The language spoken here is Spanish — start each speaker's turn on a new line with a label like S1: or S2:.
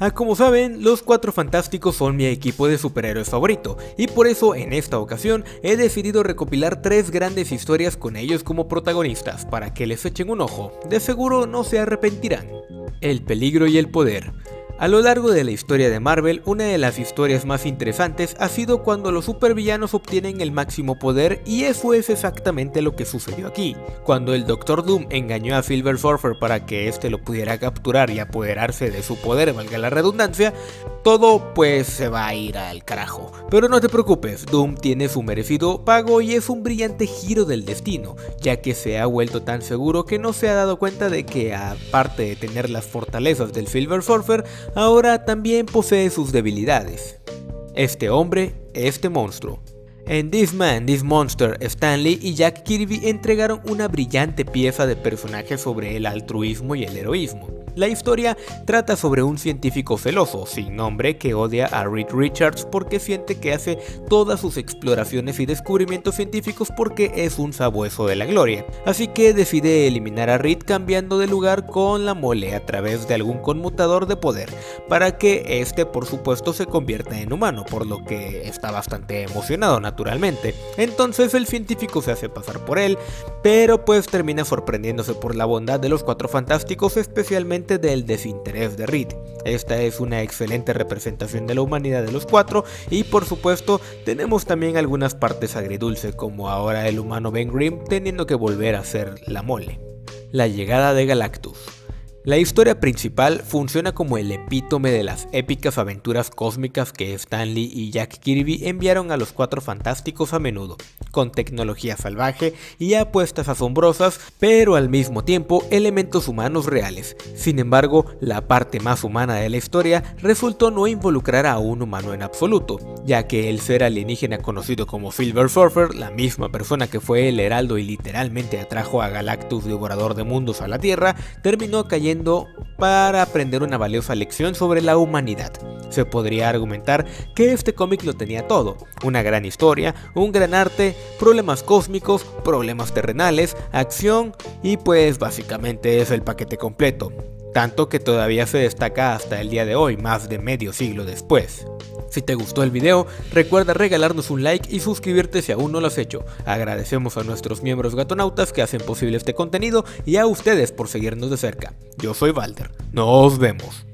S1: Ah, como saben, los Cuatro Fantásticos son mi equipo de superhéroes favorito, y por eso en esta ocasión he decidido recopilar tres grandes historias con ellos como protagonistas, para que les echen un ojo, de seguro no se arrepentirán. El peligro y el poder. A lo largo de la historia de Marvel, una de las historias más interesantes ha sido cuando los supervillanos obtienen el máximo poder y eso es exactamente lo que sucedió aquí. Cuando el Doctor Doom engañó a Silver Surfer para que éste lo pudiera capturar y apoderarse de su poder, valga la redundancia, todo pues se va a ir al carajo. Pero no te preocupes, Doom tiene su merecido pago y es un brillante giro del destino, ya que se ha vuelto tan seguro que no se ha dado cuenta de que aparte de tener las fortalezas del Silver Surfer, ahora también posee sus debilidades. Este hombre, este monstruo. En This Man, This Monster, Stanley y Jack Kirby entregaron una brillante pieza de personaje sobre el altruismo y el heroísmo. La historia trata sobre un científico celoso, sin nombre, que odia a Reed Richards porque siente que hace todas sus exploraciones y descubrimientos científicos porque es un sabueso de la gloria. Así que decide eliminar a Reed cambiando de lugar con la mole a través de algún conmutador de poder, para que este por supuesto se convierta en humano, por lo que está bastante emocionado naturalmente. Entonces el científico se hace pasar por él, pero pues termina sorprendiéndose por la bondad de los cuatro fantásticos, especialmente del desinterés de Reed. Esta es una excelente representación de la humanidad de los cuatro y por supuesto tenemos también algunas partes agridulce como ahora el humano Ben Grimm teniendo que volver a ser la mole. La llegada de Galactus. La historia principal funciona como el epítome de las épicas aventuras cósmicas que Stan Lee y Jack Kirby enviaron a los Cuatro Fantásticos a menudo, con tecnología salvaje y apuestas asombrosas, pero al mismo tiempo elementos humanos reales. Sin embargo, la parte más humana de la historia resultó no involucrar a un humano en absoluto, ya que el ser alienígena conocido como Silver Surfer, la misma persona que fue el heraldo y literalmente atrajo a Galactus devorador de mundos a la Tierra, terminó cayendo para aprender una valiosa lección sobre la humanidad. Se podría argumentar que este cómic lo tenía todo, una gran historia, un gran arte, problemas cósmicos, problemas terrenales, acción y pues básicamente es el paquete completo, tanto que todavía se destaca hasta el día de hoy, más de medio siglo después. Si te gustó el video, recuerda regalarnos un like y suscribirte si aún no lo has hecho. Agradecemos a nuestros miembros gatonautas que hacen posible este contenido y a ustedes por seguirnos de cerca. Yo soy Walter. Nos vemos.